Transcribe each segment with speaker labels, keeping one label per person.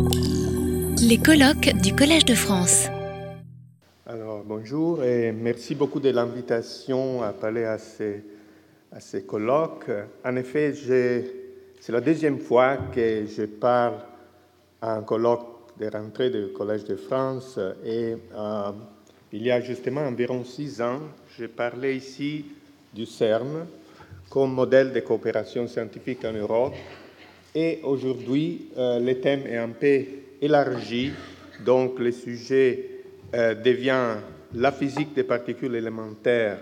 Speaker 1: Les colloques du Collège de France.
Speaker 2: Alors, bonjour et merci beaucoup de l'invitation à parler à ces, colloques. En effet, c'est la deuxième fois que je parle à un colloque de rentrée du Collège de France et euh, il y a justement environ six ans, je parlais ici du CERN comme modèle de coopération scientifique en Europe et aujourd'hui, euh, le thème est un peu élargi, donc le sujet euh, devient la physique des particules élémentaires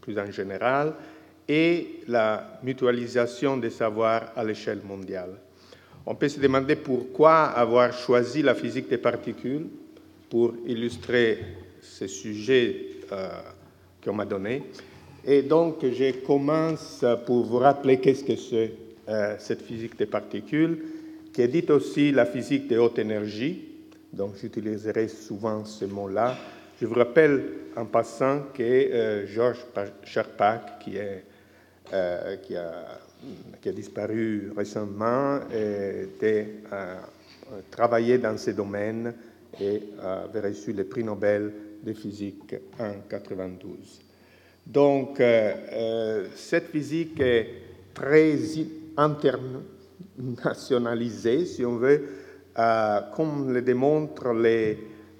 Speaker 2: plus en général et la mutualisation des savoirs à l'échelle mondiale. On peut se demander pourquoi avoir choisi la physique des particules pour illustrer ce sujet euh, qu'on m'a donné. Et donc, je commence pour vous rappeler qu'est-ce que c'est euh, cette physique des particules, qui est dite aussi la physique de haute énergie. Donc j'utiliserai souvent ce mot-là. Je vous rappelle en passant que euh, Georges Charpak, euh, qui, a, disparu récemment, était, travaillé dans ce domaine et avait reçu le prix Nobel de physique en 92. Donc cette physique est très internationalisé, si on veut, euh, comme le démontrent les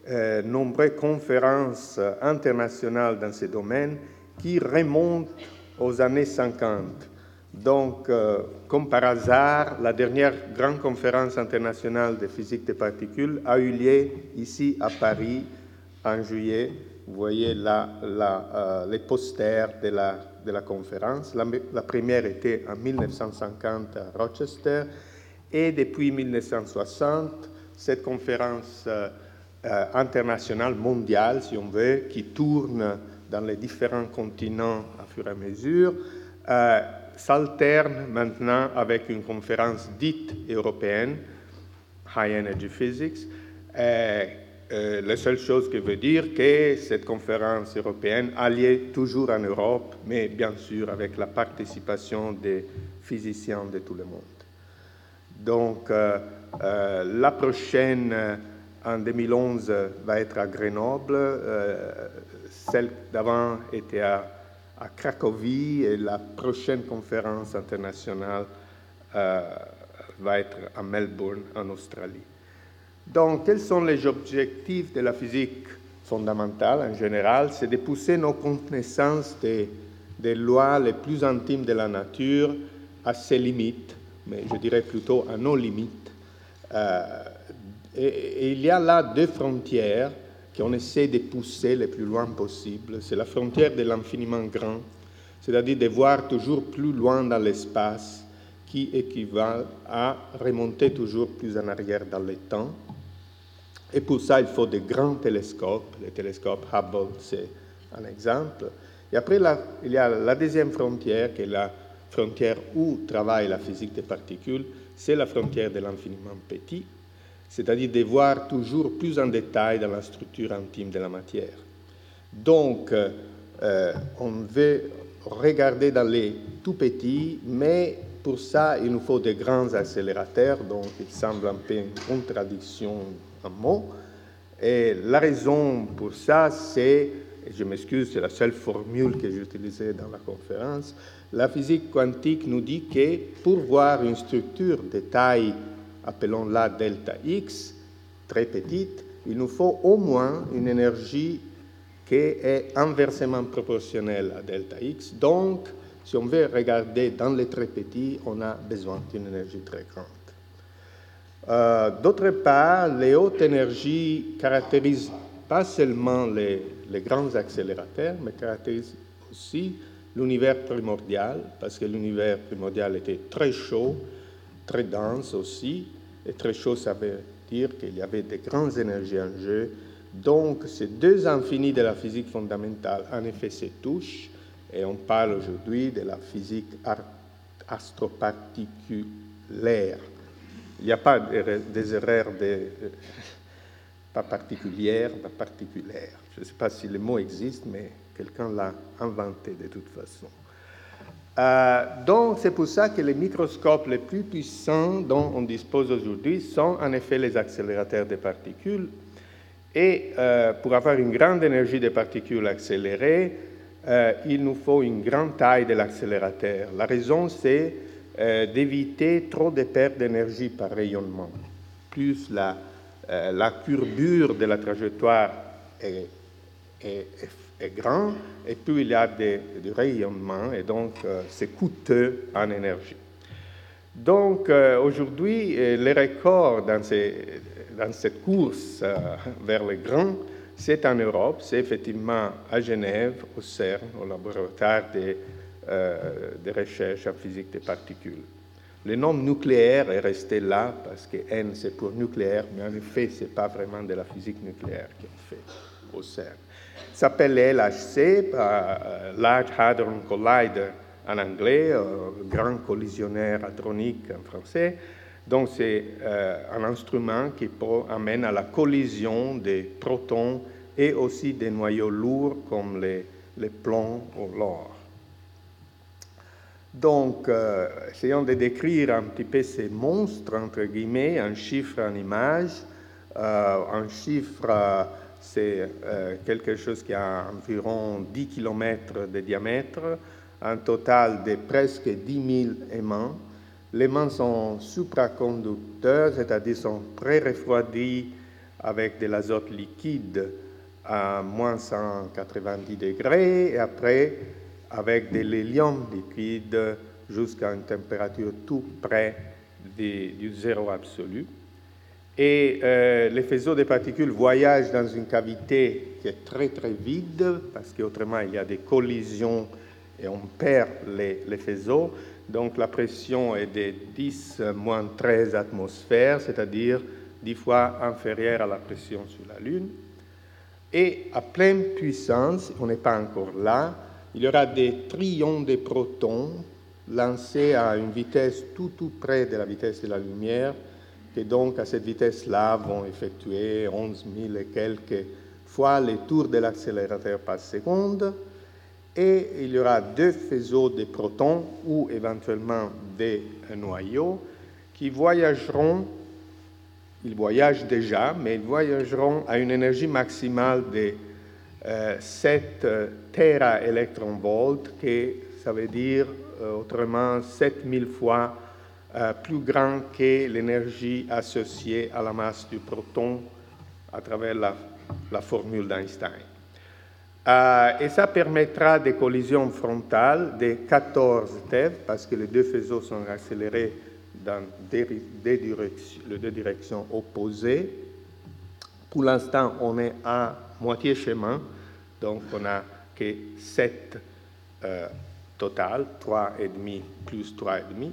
Speaker 2: euh, nombreuses conférences internationales dans ce domaine qui remontent aux années 50. Donc, euh, comme par hasard, la dernière grande conférence internationale de physique des particules a eu lieu ici à Paris en juillet. Vous voyez là les posters de la de la conférence. La, première était en 1950 à Rochester et depuis 1960, cette conférence euh, euh, internationale mondiale, si on veut, qui tourne dans les différents continents à fur et à mesure, euh, s'alterne maintenant avec une conférence dite européenne, High Energy Physics, euh, la seule chose que veut dire que cette conférence européenne a lieu toujours en Europe, mais bien sûr avec la participation des physiciens de tout le monde. Donc, euh, euh, la prochaine, en 2011, va être à Grenoble. celle d'avant était à, à, Cracovie et la prochaine conférence internationale va être à Melbourne, en Australie. Donc, quels sont les objectifs de la physique fondamentale en général? C'est de pousser nos connaissances des, lois les plus intimes de la nature à ses limites, mais je dirais plutôt à nos limites. Euh, et, il y a là deux frontières qu'on essaie de pousser le plus loin possible. C'est la frontière de l'infiniment grand, c'est-à-dire de voir toujours plus loin dans l'espace, qui équivaut à remonter toujours plus en arrière dans le temps. Et pour ça, il faut de grands télescopes. Le télescope Hubble, c'est un exemple. Et après, il y a la deuxième frontière, qui est la frontière où travaille la physique des particules, c'est la frontière de l'infiniment petit, c'est-à-dire de voir toujours plus en détail dans la structure intime de la matière. Donc, euh, on veut regarder dans les tout petits, mais pour ça, il nous faut de grands accélérateurs, donc il semble un peu une contradiction un mot. Et la raison pour ça, c'est, je m'excuse, c'est la seule formule que j'ai utilisée dans la conférence, la physique quantique nous dit que pour voir une structure de taille, appelons-la delta x, très petite, il nous faut au moins une énergie qui est inversement proportionnelle à delta x. Donc, si on veut regarder dans les très petits, on a besoin d'une énergie très grande. Euh, d'autre part, les hautes énergies caractérisent pas seulement les, grands accélérateurs, mais caractérisent aussi l'univers primordial, parce que l'univers primordial était très chaud, très dense aussi, et très chaud, ça veut dire qu'il y avait de grandes énergies en jeu. Donc, ces deux infinis de la physique fondamentale, en effet, se touchent, et on parle aujourd'hui de la physique astroparticulaire. Il n'y a pas des erreurs de, pas particulières, pas particulières. Je ne sais pas si le mot existe, mais quelqu'un l'a inventé de toute façon. Euh, donc, c'est pour ça que les microscopes les plus puissants dont on dispose aujourd'hui sont en effet les accélérateurs de particules. Et euh, pour avoir une grande énergie de particules accélérées, euh, il nous faut une grande taille de l'accélérateur. La raison, c'est d'éviter trop de pertes d'énergie par rayonnement. Plus la, la courbure de la trajectoire est, est, est grand et plus il y a du rayonnement et donc euh, c'est coûteux en énergie. Donc euh, aujourd'hui, euh, les records dans, dans cette course vers les grands, c'est en Europe, c'est effectivement à Genève, au CERN, au laboratoire de, de recherche en physique des particules. Le nom nucléaire est resté là parce que N c'est pour nucléaire, mais en effet, ce n'est pas vraiment de la physique nucléaire qu'on fait au CERN s'appelle LHC, euh, Large Hadron Collider en anglais, euh, grand collisionnaire hadronique en français. Donc c'est euh, un instrument qui amène à la collision des protons et aussi des noyaux lourds comme les, les plombs ou l'or. Donc, essayons de décrire un petit peu ces monstres, entre guillemets, en chiffres, en images. un chiffre c'est euh, quelque chose qui a environ 10 km de diamètre, un total de presque 10 000 aimants. Les aimants sont supraconducteurs, c'est-à-dire sont pré-refroidis avec de l'azote liquide à moins 190 degrés et après avec de l'hélium liquide jusqu'à une température tout près du zéro absolu. Et euh, les faisceaux de particules voyagent dans une cavité qui est très très vide, parce qu'autrement il y a des collisions et on perd les, les faisceaux. Donc la pression est de 10 moins 13 atmosphères, c'est-à-dire 10 fois inférieure à la pression sur la Lune. Et à pleine puissance, on n'est pas encore là, il y aura des trillions de protons lancés à une vitesse tout tout près de la vitesse de la lumière, qui donc à cette vitesse-là vont effectuer 11 000 et quelques fois les tours de l'accélérateur par seconde. Et il y aura deux faisceaux de protons ou éventuellement des noyaux qui voyageront, ils voyagent déjà, mais ils voyageront à une énergie maximale de 7 euh, téraélectronvolts, qui ça veut dire euh, autrement 7000 fois euh, plus grand que l'énergie associée à la masse du proton à travers la, formule d'Einstein. Euh, et ça permettra des collisions frontales de 14 TeV, parce que les deux faisceaux sont accélérés dans des, directions, les deux directions opposées. Pour l'instant, on est à moitié chemin, donc on n'a que 7 euh, total, 3,5 plus 3,5.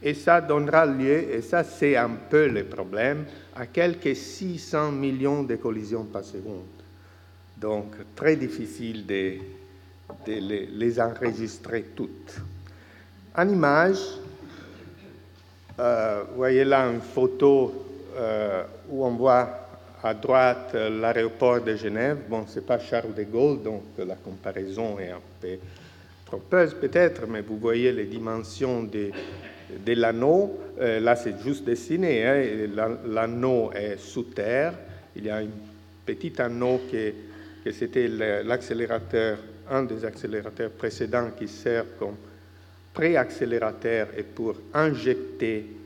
Speaker 2: Et ça donnera lieu, et ça c'est un peu le problème, à quelques 600 millions de collisions par seconde. Donc très difficile de, les, enregistrer toutes. En image, euh, vous voyez là une photo euh, où on voit à droite l'aéroport de Genève. Bon, ce n'est pas Charles de Gaulle, donc la comparaison est un peu trompeuse peut-être, mais vous voyez les dimensions des de l'anneau. Euh, là, c'est juste dessiné. Hein, l'anneau est sous terre. Il y a un petit anneau qui, que c'était l'accélérateur, un des accélérateurs précédents qui sert comme préaccélérateur et pour injecter euh,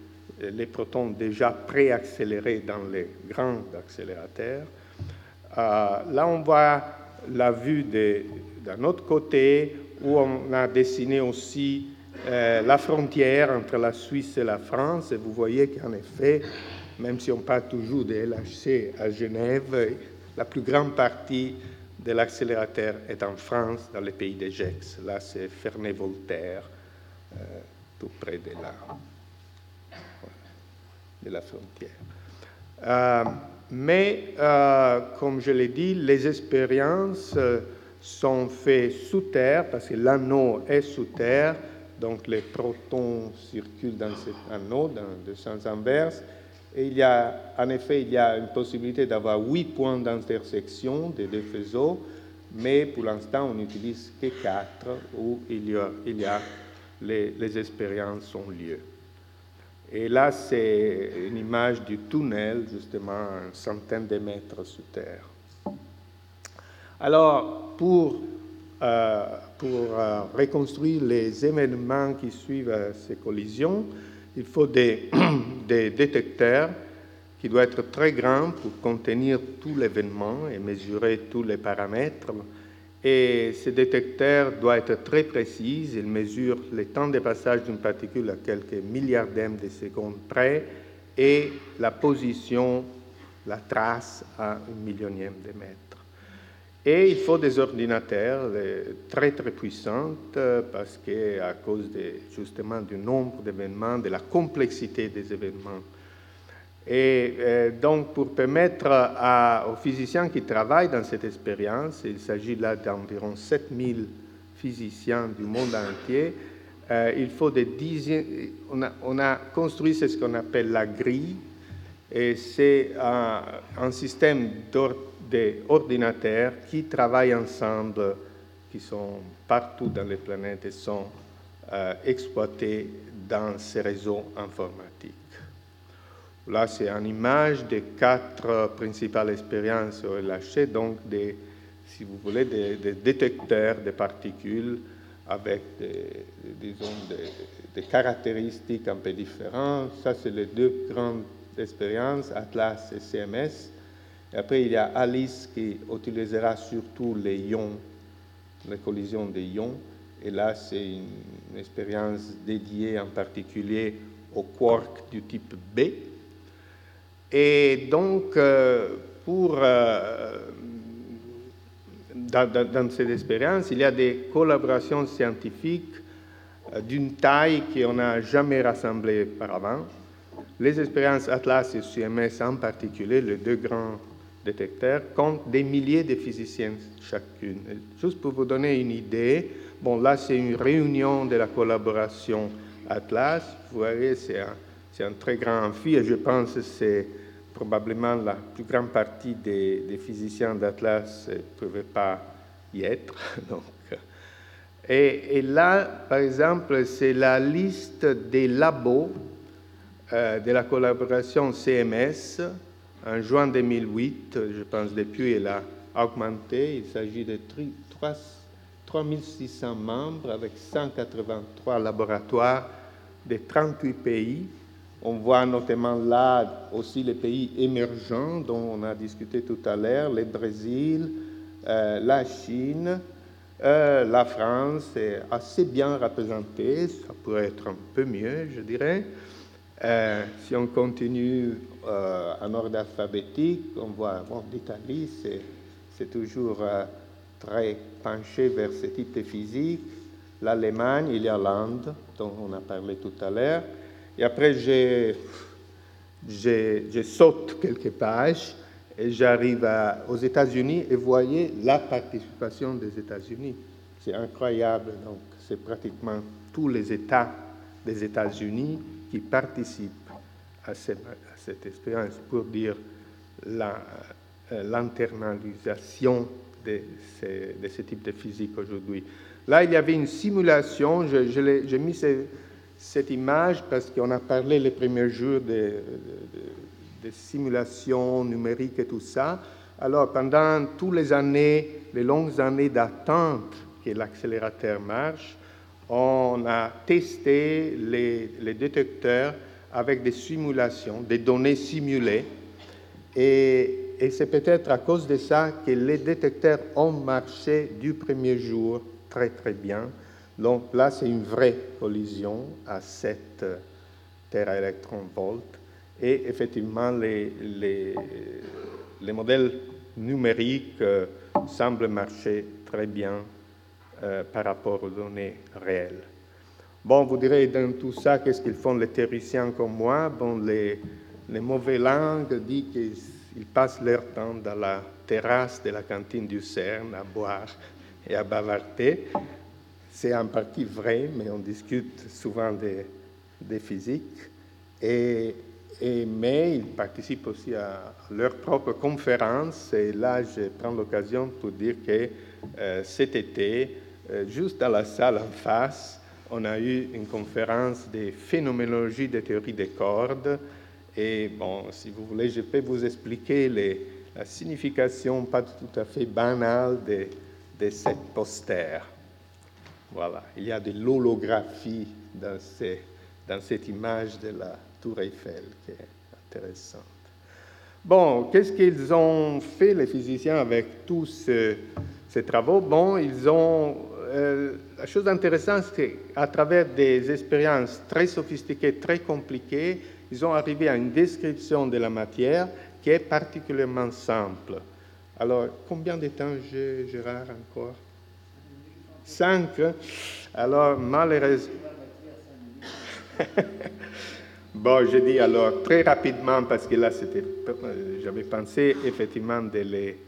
Speaker 2: les protons déjà préaccélérés dans les grands accélérateurs. Euh, là, on voit la vue d'un autre côté où on a dessiné aussi euh, la frontière entre la Suisse et la France. Et vous voyez qu'en effet, même si on parle toujours de LHC à Genève, la plus grande partie de l'accélérateur est en France, dans les pays de Gex. Là, c'est Ferney-Voltaire, euh, tout près de la, de la frontière. Euh, mais, comme je l'ai dit, les expériences sont faites sous terre, parce que l'anneau est sous terre, donc les protons circulent dans cet anneau dans le sens inverse. Et il y a, en effet, il y a une possibilité d'avoir huit points d'intersection des deux faisceaux, mais pour l'instant, on n'utilise que quatre, où il y a les, expériences ont lieu. Et là, c'est une image du tunnel, justement, une centaine de mètres sous terre. Alors, pour, euh, pour euh, reconstruire les événements qui suivent ces collisions, il faut des, des détecteurs qui doivent être très grands pour contenir tout l'événement et mesurer tous les paramètres et ce détecteur doit être très précis. Il mesure le temps de passage d'une particule à quelques milliardièmes de secondes près et la position, la trace à une millionième de mètre. Et il faut des ordinateurs euh, très très puissants euh, parce que à cause justement du nombre d'événements, de la complexité des événements et euh, donc, pour permettre aux physiciens qui travaillent dans cette expérience, il s'agit là d'environ 7000 physiciens du monde entier, euh, il faut des dizaines. On a, on a construit ce qu'on appelle la grille, et c'est un, un, système d'ordinateurs qui travaillent ensemble, qui sont partout dans les planètes et sont euh, exploités dans ces réseaux informatiques. Là, c'est une image des quatre principales expériences relâchées, donc des, si vous voulez, des, détecteurs de particules avec des, disons, des, caractéristiques un peu différentes. Ça, c'est les deux grandes expériences, Atlas et CMS. Et après, il y a Alice qui utilisera surtout les ions, les collisions des ions. Et là, c'est une expérience dédiée en particulier aux quarks du type B, et donc, euh, pour, euh, dans, cette expérience, il y a des collaborations scientifiques euh, d'une taille qu'on n'a jamais rassemblée auparavant. Les expériences Atlas et CMS en particulier, les deux grands détecteurs, comptent des milliers de physiciens chacune. juste pour vous donner une idée, bon là c'est une réunion de la collaboration Atlas. Vous voyez, c'est un, un, très grand amphi et je pense que c'est probablement la plus grande partie des, physiciens d'Atlas ne pouvaient pas y être. Donc. Et, là, par exemple, c'est la liste des labos euh, de la collaboration CMS en juin 2008. Je pense depuis, elle a augmenté. Il s'agit de 3600 membres avec 183 laboratoires de 38 pays on voit notamment là aussi les pays émergents dont on a discuté tout à l'heure, le Brésil, euh, la Chine, euh, la France est assez bien représentée, ça pourrait être un peu mieux, je dirais. Euh, si on continue en ordre alphabétique, on voit bon, l'Italie, c'est toujours très penché vers ce type de physique. L'Allemagne, a l'Inde, dont on a parlé tout à l'heure. Et après, je, saute quelques pages et j'arrive aux États-Unis et voyez la participation des États-Unis. C'est incroyable. Donc, c'est pratiquement tous les États des États-Unis qui participent à cette, expérience pour dire euh, l'internalisation de, de, ce type de physique aujourd'hui. Là, il y avait une simulation, j'ai mis ces, cette image parce qu'on a parlé les premiers jours des de, simulations numériques et tout ça. Alors, pendant toutes les années, les longues années d'attente que l'accélérateur marche, on a testé les, détecteurs avec des simulations, des données simulées. Et c'est peut-être à cause de ça que les détecteurs ont marché du premier jour très très bien. Donc là, c'est une vraie collision à 7 téraélectronvolts. Et effectivement, les, les modèles numériques euh, semblent marcher très bien euh, par rapport aux données réelles. Bon, vous direz dans tout ça, qu'est-ce qu'ils font les théoriciens comme moi? Bon, les, les mauvais langues disent qu'ils passent leur temps dans la terrasse de la cantine du CERN à boire et à bavarder. C'est en partie vrai, mais on discute souvent des, des physiques. Et, mais ils participent aussi à leurs propres conférences. Et là, je prends l'occasion pour dire que euh, cet été, euh, juste dans la salle en face, on a eu une conférence de phénoménologie des théories des cordes. Et bon, si vous voulez, je peux vous expliquer la signification pas tout à fait banale de, de cette poster. Voilà, il y a de l'holographie dans, cette image de la tour Eiffel qui est intéressante. Bon, qu'est-ce qu'ils ont fait les physiciens avec tous ces, travaux? Bon, ils ont... Euh, la chose intéressante, c'est qu'à travers des expériences très sophistiquées, très compliquées, ils ont arrivé à une description de la matière qui est particulièrement simple. Alors, combien de temps j'ai, Gérard, encore? Cinq. Alors, malheureusement... bon, je dis alors très rapidement, parce que là, c'était, j'avais pensé effectivement de les,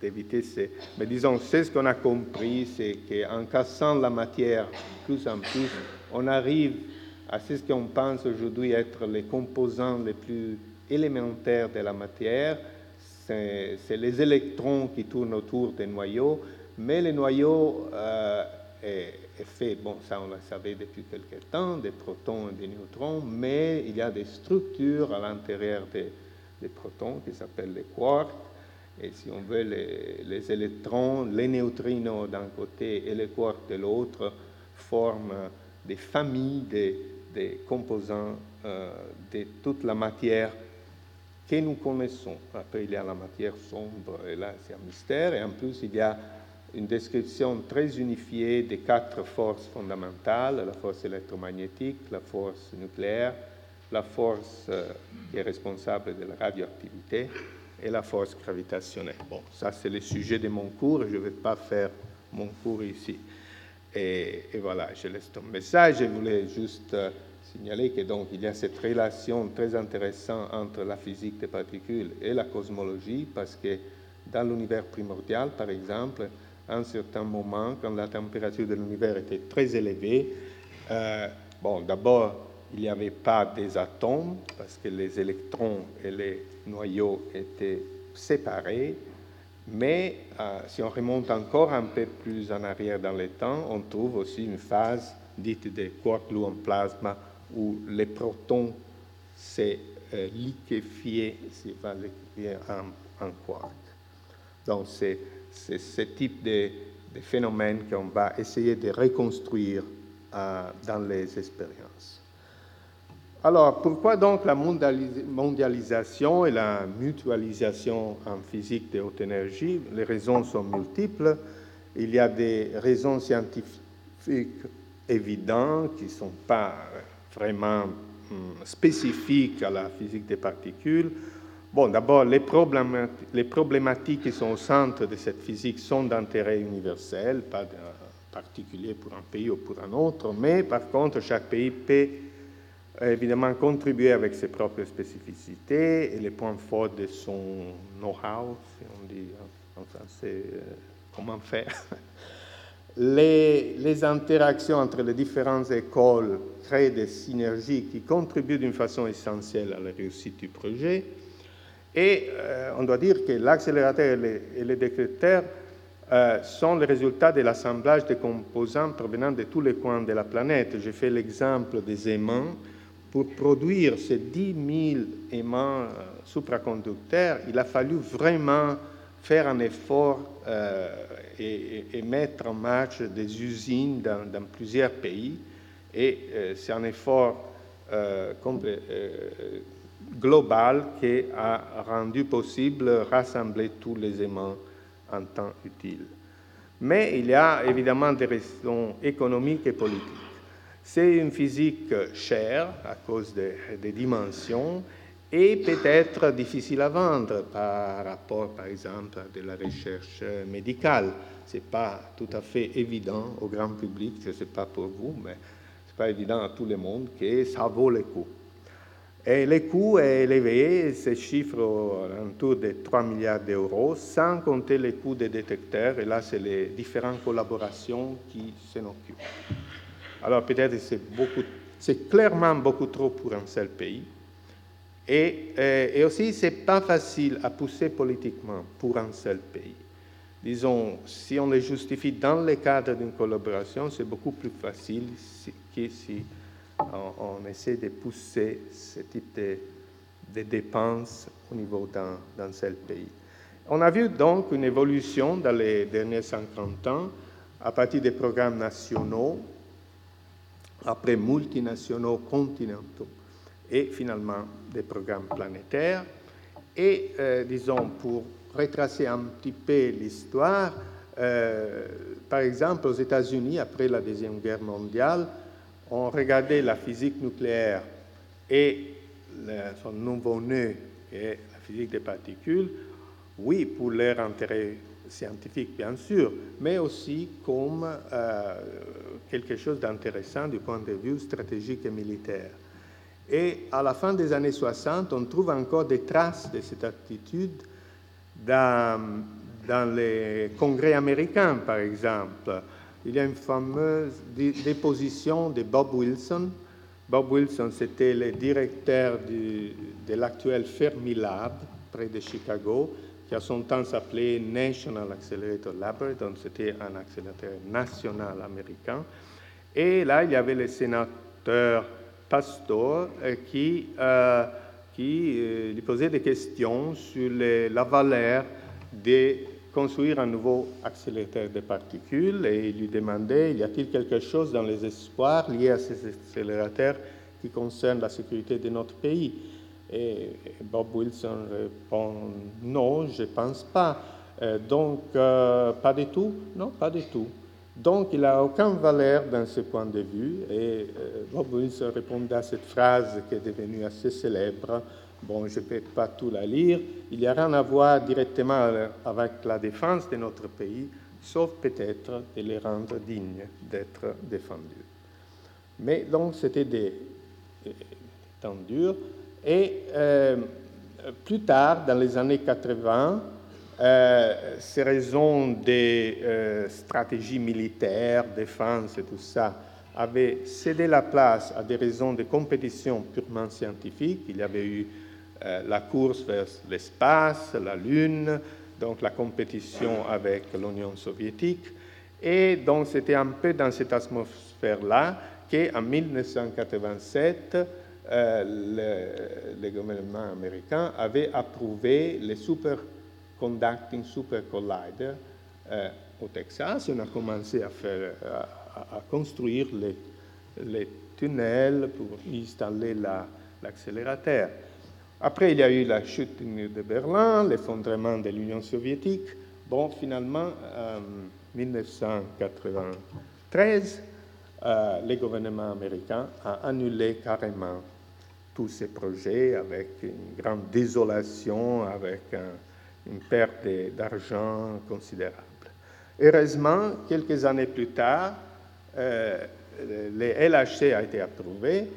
Speaker 2: d'éviter ces... Mais disons, c'est ce qu'on a compris, c'est qu'en cassant la matière plus en plus, on arrive à ce qu'on pense aujourd'hui être les composants les plus élémentaire de la matière, c'est les électrons qui tournent autour des noyaux, mais le noyau euh, est, fait, bon, ça on le savait depuis quelque temps, des protons et des neutrons, mais il y a des structures à l'intérieur des, protons qui s'appellent les quarks, et si on veut, les, électrons, les neutrinos d'un côté et les quarks de l'autre forment des familles des, composants euh, de toute la matière que nous connaissons. Après, il y a la matière sombre, et là, c'est un mystère. Et en plus, il y a une description très unifiée des quatre forces fondamentales, la force électromagnétique, la force nucléaire, la force euh, qui est responsable de la radioactivité et la force gravitationnelle. Bon, ça c'est le sujet de mon cours, je ne vais pas faire mon cours ici. Et, voilà, je laisse tomber ça. Je voulais juste euh, signaler que donc il y a cette relation très intéressante entre la physique des particules et la cosmologie, parce que dans l'univers primordial, par exemple, à un certain moment, quand la température de l'univers était très élevée, euh, bon, d'abord, il n'y avait pas des atomes, parce que les électrons et les noyaux étaient séparés, mais euh, si on remonte encore un peu plus en arrière dans le temps, on trouve aussi une phase dite de quark gluon plasma où les protons s'est euh, liquéfié, va liquéfier en, en, quark. Donc c'est ce type de, de phénomène qu'on va essayer de reconstruire euh, dans les expériences. Alors, pourquoi donc la mondialisation et la mutualisation en physique de haute énergie? Les raisons sont multiples. Il y a des raisons scientifiques évidentes qui ne sont pas vraiment hum, spécifiques à la physique des particules. Bon, d'abord, les, problématiques qui sont au centre de cette physique sont d'intérêt universel, pas particulier pour un pays ou pour un autre, mais par contre, chaque pays peut évidemment contribuer avec ses propres spécificités et les points forts de son know-how, si on dit en français, euh, comment faire. les, interactions entre les différentes écoles créent des synergies qui contribuent d'une façon essentielle à la réussite du projet. Et euh, on doit dire que l'accélérateur et les, décréteurs euh, sont le résultat de l'assemblage de composants provenant de tous les coins de la planète. J'ai fait l'exemple des aimants. Pour produire ces 10 000 aimants euh, supraconducteurs, il a fallu vraiment faire un effort et, mettre en marche des usines dans, plusieurs pays. Et c'est un effort euh, global qui a rendu possible rassembler tous les aimants en temps utile. Mais il y a évidemment des raisons économiques et politiques. C'est une physique chère à cause des dimensions et peut-être difficile à vendre par rapport, par exemple, à de la recherche médicale. Ce n'est pas tout à fait évident au grand public, je ne sais pas pour vous, mais ce n'est pas évident à tout le monde que ça vaut le coup. Et le coût est élevé, se chiffre autour de 3 milliards d'euros, sans compter les coûts des détecteurs, et là, c'est les différentes collaborations qui s'en occupent. Alors peut-être c'est c'est clairement beaucoup trop pour un seul pays, et, euh, aussi, ce n'est pas facile à pousser politiquement pour un seul pays. disons, si on les justifie dans le cadre d'une collaboration, c'est beaucoup plus facile que si on, essaie de pousser ce type de, dépenses au niveau d'un seul pays. On a vu donc une évolution dans les derniers 50 ans à partir des programmes nationaux, après multinationaux continentaux et finalement des programmes planétaires. Et euh, disons, pour retracer un petit peu l'histoire, euh, par exemple, aux États-Unis, après la Deuxième Guerre mondiale, on regardait la physique nucléaire et son nouveau-né, est la physique des particules, oui, pour leur intérêt scientifique, bien sûr, mais aussi comme euh, quelque chose d'intéressant du point de vue stratégique et militaire. Et à la fin des années 60, on trouve encore des traces de cette attitude dans les congrès américains, par exemple. Il y a une fameuse déposition de Bob Wilson. Bob Wilson, c'était le directeur de l'actuel Fermilab, près de Chicago, qui a son temps s'appelait National Accelerator Laboratory, donc c'était un accélérateur national américain. Et là, il y avait le sénateur Pastor euh, qui, euh, euh, lui posait des questions sur la valeur de construire un nouveau accélérateur de particules et lui demandait, y a-t-il quelque chose dans les espoirs liés à ces accélérateurs qui concernent la sécurité de notre pays? Et Bob Wilson répond, non, je ne pense pas. donc, pas du tout Non, pas du tout. Donc, il n'a aucune valeur dans ce point de vue. Et euh, Bob Wilson répondait à cette phrase qui est devenue assez célèbre. Bon, je ne vais pas tout la lire. Il n'y a rien à voir directement avec la défense de notre pays, sauf peut-être de les rendre dignes d'être défendus. Mais donc, c'était des, temps durs. Et euh, plus tard, dans les années 80, euh, ces raisons des euh, stratégies militaires, défense et tout ça, avaient cédé la place à des raisons de compétition purement scientifique. Il y avait eu euh, la course vers l'espace, la Lune, donc la compétition avec l'Union soviétique. Et donc c'était un peu dans cette atmosphère-là qu'en 1987, le, le, gouvernement américain avait approuvé les super Conducting Super Collider euh, au Texas. On a commencé à, construire les, tunnels pour installer l'accélérateur. Après, il y a eu la chute de Berlin, l'effondrement de l'Union soviétique. Bon, finalement, en 1993, euh, le gouvernement américain a annulé carrément tous ces projets avec une grande désolation, avec un, une perte d'argent considérable. Heureusement, quelques années plus tard, euh, le LHC a été approuvé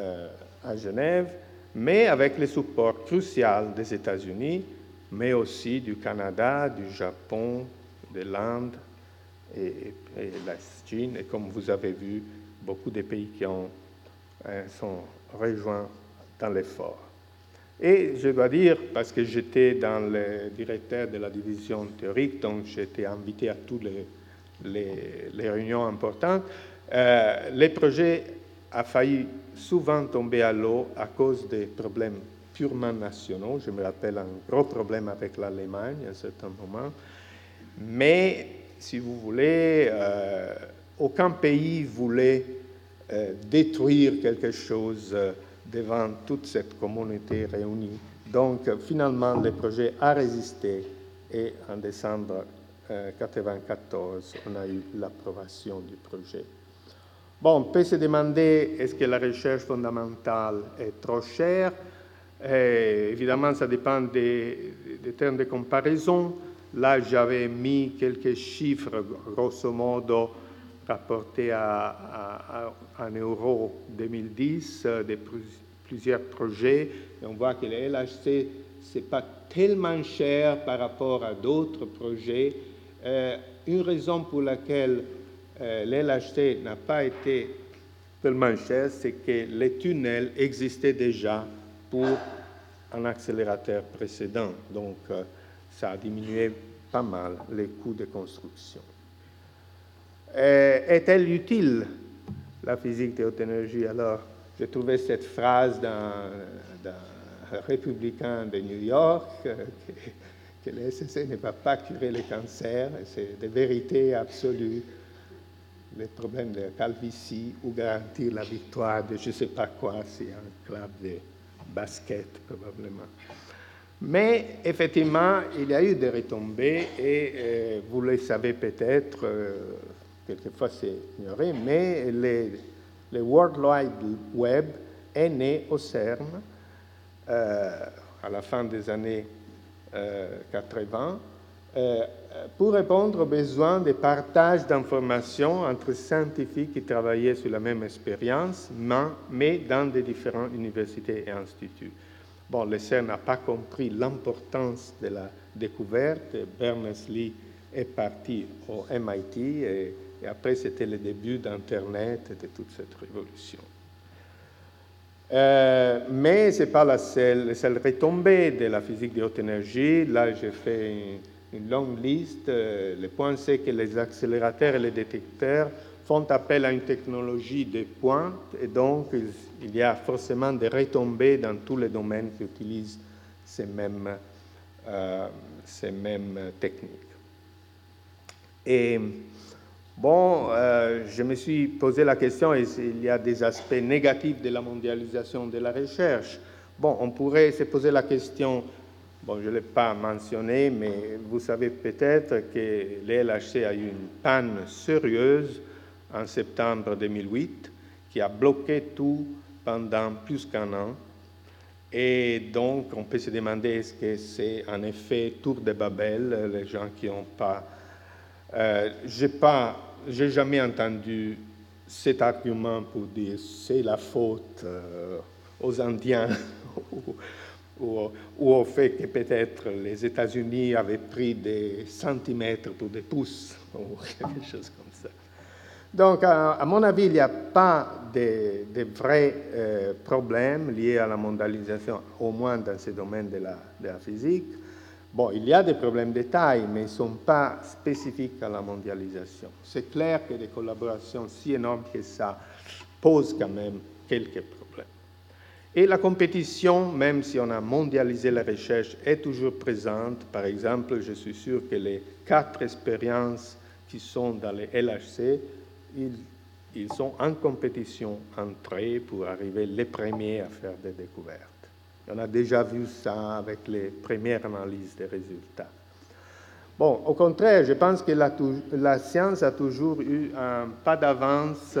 Speaker 2: euh, à Genève, mais avec le support crucial des États-Unis, mais aussi du Canada, du Japon, de l'Inde et, la Chine. Et comme vous avez vu, beaucoup de pays qui ont, euh, sont rejoints dans l'effort. Et je dois dire, parce que j'étais dans le directeur de la division théorique, donc j'étais invité à toutes les, réunions importantes, euh, les projets a failli souvent tomber à l'eau à cause des problèmes purement nationaux. Je me rappelle un gros problème avec l'Allemagne à un certain moment. Mais, si vous voulez, euh, aucun pays voulait euh, détruire quelque chose devant toute cette communauté réunie. Donc finalement, le projet a résisté et en décembre 1994, euh, on a eu l'approbation du projet. Bon, on peut se demander est-ce que la recherche fondamentale est trop chère? Et Évidemment, ça dépend des, termes de comparaison. Là, j'avais mis quelques chiffres, grosso modo, rapportés à, un euro 2010, des plusieurs projets. Et on voit que le LHC, ce n'est pas tellement cher par rapport à d'autres projets. Euh, une raison pour laquelle euh, le n'a pas été tellement cher, c'est que les tunnels existaient déjà pour un accélérateur précédent. Donc, euh, ça a diminué pas mal les coûts de construction. Est-elle utile, la physique de haute énergie Alors, j'ai trouvé cette phrase d'un républicain de New York, que, que le SSC ne va pas curer les cancers, c'est des vérités absolues les problèmes de calvitie ou garantir la victoire de je ne sais pas quoi, c'est un club de basket probablement. Mais effectivement, il y a eu des retombées et euh, vous le savez peut-être, euh, quelquefois c'est ignoré, mais le World Wide Web est né au CERN euh, à la fin des années 80 pour répondre aux besoins de partage d'informations entre scientifiques qui travaillaient sur la même expérience, mais dans des différentes universités et instituts. Bon, le CERN n'a pas compris l'importance de la découverte. Berners-Lee est parti au MIT et, après c'était le début d'Internet et de toute cette révolution. Euh, mais ce n'est pas la seule, la seule retombée de la physique de haute énergie. Là, j'ai fait une longue liste. Euh, le point, c'est que les accélérateurs et les détecteurs font appel à une technologie de pointe et donc il y a forcément des retombées dans tous les domaines qui utilisent ces mêmes, euh, ces mêmes techniques. Et bon, euh, je me suis posé la question, il y a des aspects négatifs de la mondialisation de la recherche? Bon, on pourrait se poser la question Bon, je ne l'ai pas mentionné, mais vous savez peut-être que l'LHC a eu une panne sérieuse en septembre 2008 qui a bloqué tout pendant plus qu'un an. Et donc, on peut se demander est-ce que c'est en effet tour de Babel, les gens qui n'ont pas. Euh, je n'ai jamais entendu cet argument pour dire c'est la faute euh, aux Indiens ou, au fait que peut-être les États-Unis avaient pris des centimètres pour des pouces, ou quelque chose comme ça. Donc, à, mon avis, il n'y a pas de, vrais euh, problèmes liés à la mondialisation, au moins dans ce domaine de la, de la physique. Bon, il y a des problèmes de taille, mais ils ne sont pas spécifiques à la mondialisation. C'est clair que des collaborations si énormes que ça posent quand même quelques problèmes. Et la compétition, même si on a mondialisé la recherche, est toujours présente. Par exemple, je suis sûr que les quatre expériences qui sont dans les LHC, ils, sont en compétition entre eux pour arriver les premiers à faire des découvertes. On a déjà vu ça avec les premières analyses des résultats. Bon, au contraire, je pense que la, la science a toujours eu un pas d'avance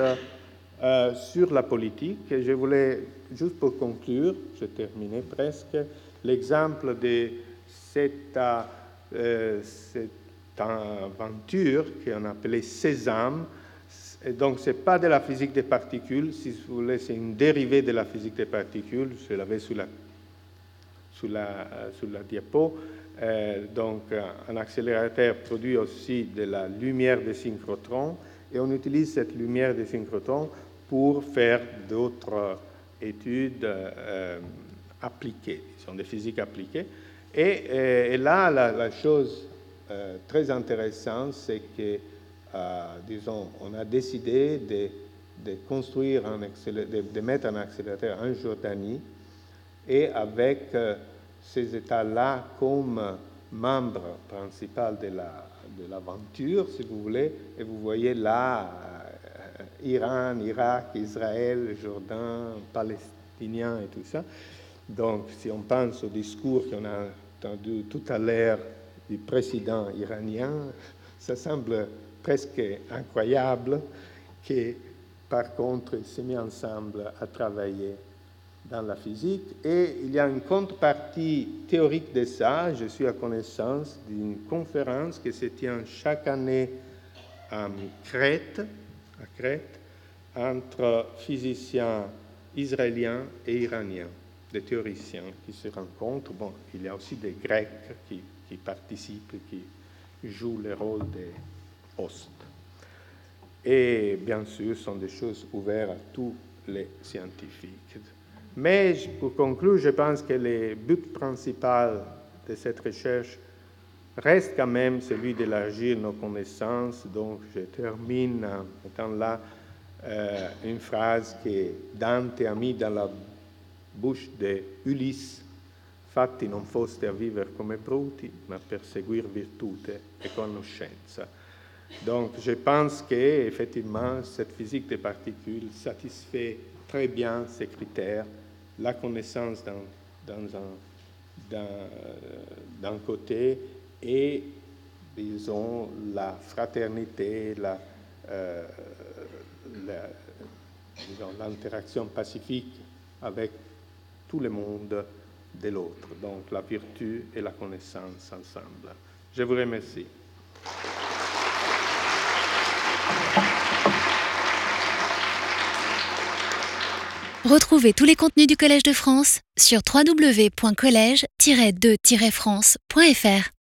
Speaker 2: euh, sur la politique. Je voulais, juste pour conclure, je terminais presque, l'exemple de cette, euh, cette aventure qu'on appelait Sésame. Donc, ce n'est pas de la physique des particules, si vous voulez, c'est une dérivée de la physique des particules. Je l'avais sur la, sur la, euh, sur la diapo. donc, un accélérateur produit aussi de la lumière des synchrotrons et on utilise cette lumière des synchrotrons pour faire d'autres études euh, appliquées, sont des physiques appliquées. Et, euh, là, la, chose euh, très intéressante, c'est que, disons, on a décidé de, construire un de, de, mettre un accélérateur en Jordanie et avec ces États-là comme membres principaux de l'aventure, la, de si vous voulez, et vous voyez là Iran, Irak, Israël, Jourdain, Palestiniens et tout ça. Donc, si on pense au discours qu'on a entendu tout à l'heure du président iranien, ça semble presque incroyable que, par contre, il s'est mis ensemble à travailler dans la physique. Et il y a une contrepartie théorique de ça. Je suis à connaissance d'une conférence qui se tient chaque année à Crète, à Crète, entre physiciens israéliens et iraniens, des théoriciens qui se rencontrent. Bon, il y a aussi des Grecs qui, qui participent, qui jouent le rôle des hostes. Et bien sûr, ce sont des choses ouvertes à tous les scientifiques. Mais pour conclure, je pense que le but principal de cette recherche reste quand même celui d'élargir nos connaissances. Donc je termine en mettant là euh, une phrase que Dante a mis dans la bouche de Ulysse. Fatti non foste a vivere come bruti, ma per seguir virtute e conoscenza. Donc je pense qu'effectivement, cette physique des particules satisfait très bien ces critères, la connaissance d'un côté et, disons, la fraternité, la, euh, l'interaction pacifique avec tout le monde de l'autre, donc la vertu et la connaissance ensemble. Je vous remercie.
Speaker 1: Retrouvez tous les contenus du Collège de France sur www.colège-2-france.fr.